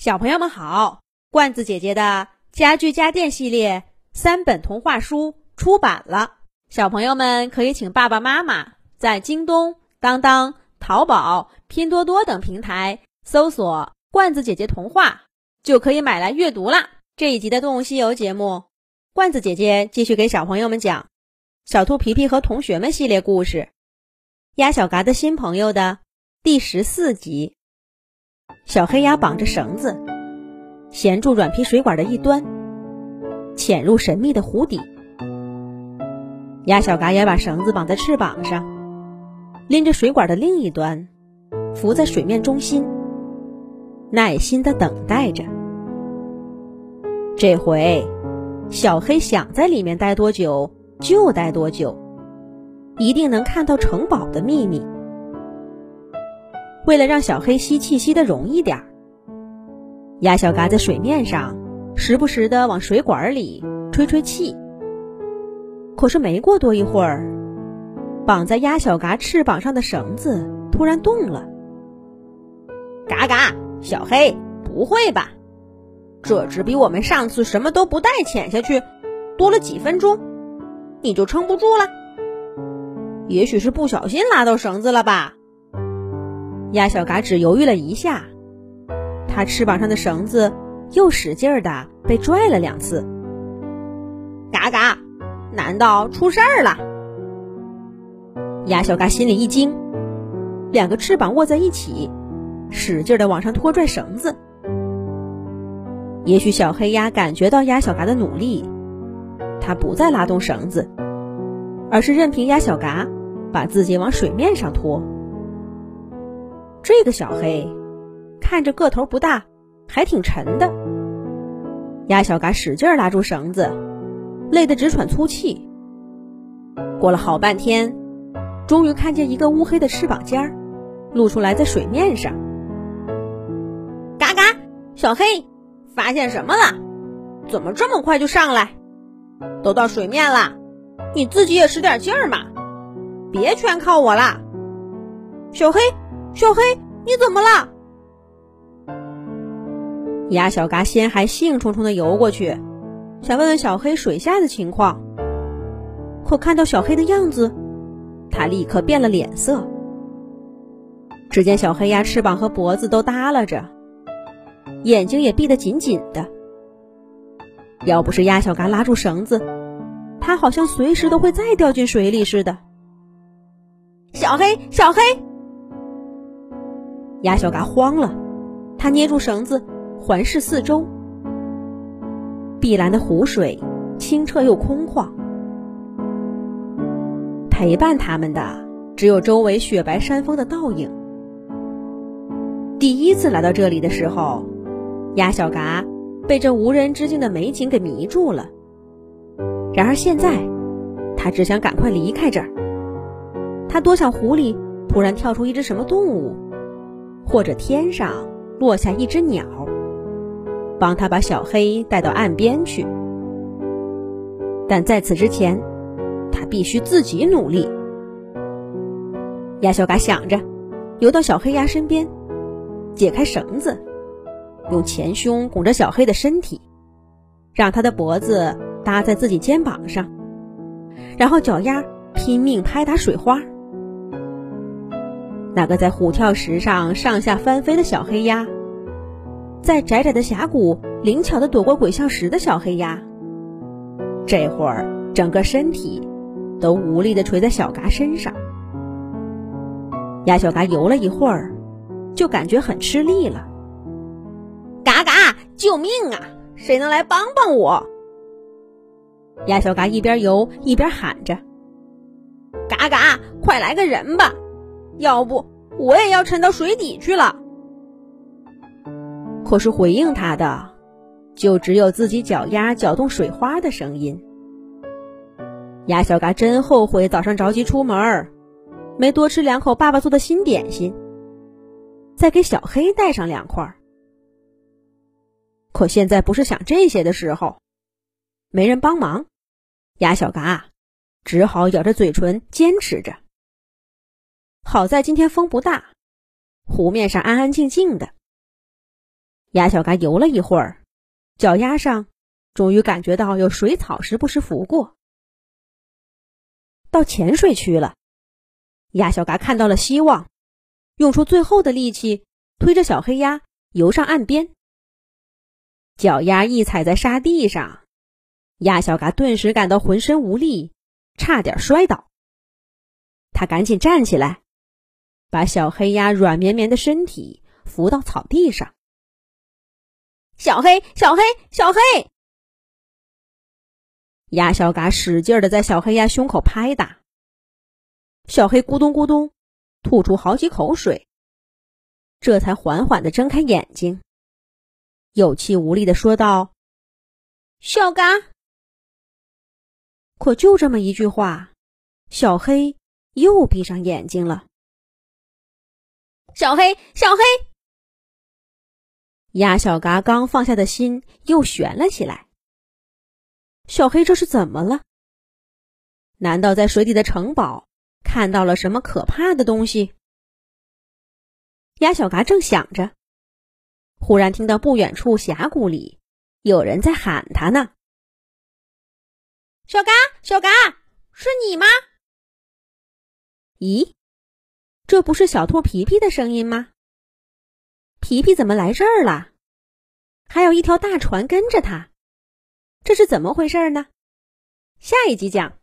小朋友们好，罐子姐姐的家具家电系列三本童话书出版了，小朋友们可以请爸爸妈妈在京东、当当、淘宝、拼多多等平台搜索“罐子姐姐童话”，就可以买来阅读啦。这一集的《动物西游》节目，罐子姐姐继续给小朋友们讲《小兔皮皮和同学们》系列故事，《鸭小嘎的新朋友》的第十四集。小黑鸭绑着绳子，衔住软皮水管的一端，潜入神秘的湖底。鸭小嘎也把绳子绑在翅膀上，拎着水管的另一端，浮在水面中心，耐心的等待着。这回，小黑想在里面待多久就待多久，一定能看到城堡的秘密。为了让小黑吸气吸得容易点儿，鸭小嘎在水面上时不时的往水管里吹吹气。可是没过多一会儿，绑在鸭小嘎翅膀上的绳子突然动了。嘎嘎，小黑，不会吧？这只比我们上次什么都不带潜下去多了几分钟，你就撑不住了？也许是不小心拉到绳子了吧？鸭小嘎只犹豫了一下，它翅膀上的绳子又使劲儿的被拽了两次。嘎嘎，难道出事儿了？鸭小嘎心里一惊，两个翅膀握在一起，使劲儿的往上拖拽绳子。也许小黑鸭感觉到鸭小嘎的努力，它不再拉动绳子，而是任凭鸭小嘎把自己往水面上拖。这个小黑看着个头不大，还挺沉的。鸭小嘎使劲拉住绳子，累得直喘粗气。过了好半天，终于看见一个乌黑的翅膀尖儿露出来在水面上。嘎嘎，小黑，发现什么了？怎么这么快就上来？都到水面了，你自己也使点劲儿嘛，别全靠我啦，小黑。小黑，你怎么了？鸭小嘎先还兴冲冲的游过去，想问问小黑水下的情况。可看到小黑的样子，他立刻变了脸色。只见小黑鸭翅膀和脖子都耷拉着，眼睛也闭得紧紧的。要不是鸭小嘎拉住绳子，它好像随时都会再掉进水里似的。小黑，小黑。鸭小嘎慌了，他捏住绳子，环视四周。碧蓝的湖水清澈又空旷，陪伴他们的只有周围雪白山峰的倒影。第一次来到这里的时候，鸭小嘎被这无人之境的美景给迷住了。然而现在，他只想赶快离开这儿。他多想湖里突然跳出一只什么动物。或者天上落下一只鸟，帮他把小黑带到岸边去。但在此之前，他必须自己努力。鸭小嘎想着，游到小黑鸭身边，解开绳子，用前胸拱着小黑的身体，让他的脖子搭在自己肩膀上，然后脚丫拼命拍打水花。那个在虎跳石上上下翻飞的小黑鸭，在窄窄的峡谷灵巧的躲过鬼笑石的小黑鸭，这会儿整个身体都无力的垂在小嘎身上。鸭小嘎游了一会儿，就感觉很吃力了。嘎嘎，救命啊！谁能来帮帮我？鸭小嘎一边游一边喊着：“嘎嘎，快来个人吧！”要不我也要沉到水底去了。可是回应他的，就只有自己脚丫搅动水花的声音。鸭小嘎真后悔早上着急出门，没多吃两口爸爸做的新点心，再给小黑带上两块。可现在不是想这些的时候，没人帮忙，鸭小嘎只好咬着嘴唇坚持着。好在今天风不大，湖面上安安静静的。鸭小嘎游了一会儿，脚丫上终于感觉到有水草时不时拂过。到浅水区了，鸭小嘎看到了希望，用出最后的力气推着小黑鸭游上岸边。脚丫一踩在沙地上，鸭小嘎顿时感到浑身无力，差点摔倒。他赶紧站起来，把小黑鸭软绵绵的身体扶到草地上。小黑，小黑，小黑！鸭小嘎使劲的在小黑鸭胸口拍打，小黑咕咚咕咚吐出好几口水，这才缓缓的睁开眼睛，有气无力的说道：“小嘎。”可就这么一句话，小黑又闭上眼睛了。小黑，小黑。鸭小嘎刚放下的心又悬了起来。小黑这是怎么了？难道在水底的城堡看到了什么可怕的东西？鸭小嘎正想着，忽然听到不远处峡谷里有人在喊他呢：“小嘎，小嘎，是你吗？”咦，这不是小兔皮皮的声音吗？皮皮怎么来这儿了？还有一条大船跟着他，这是怎么回事呢？下一集讲。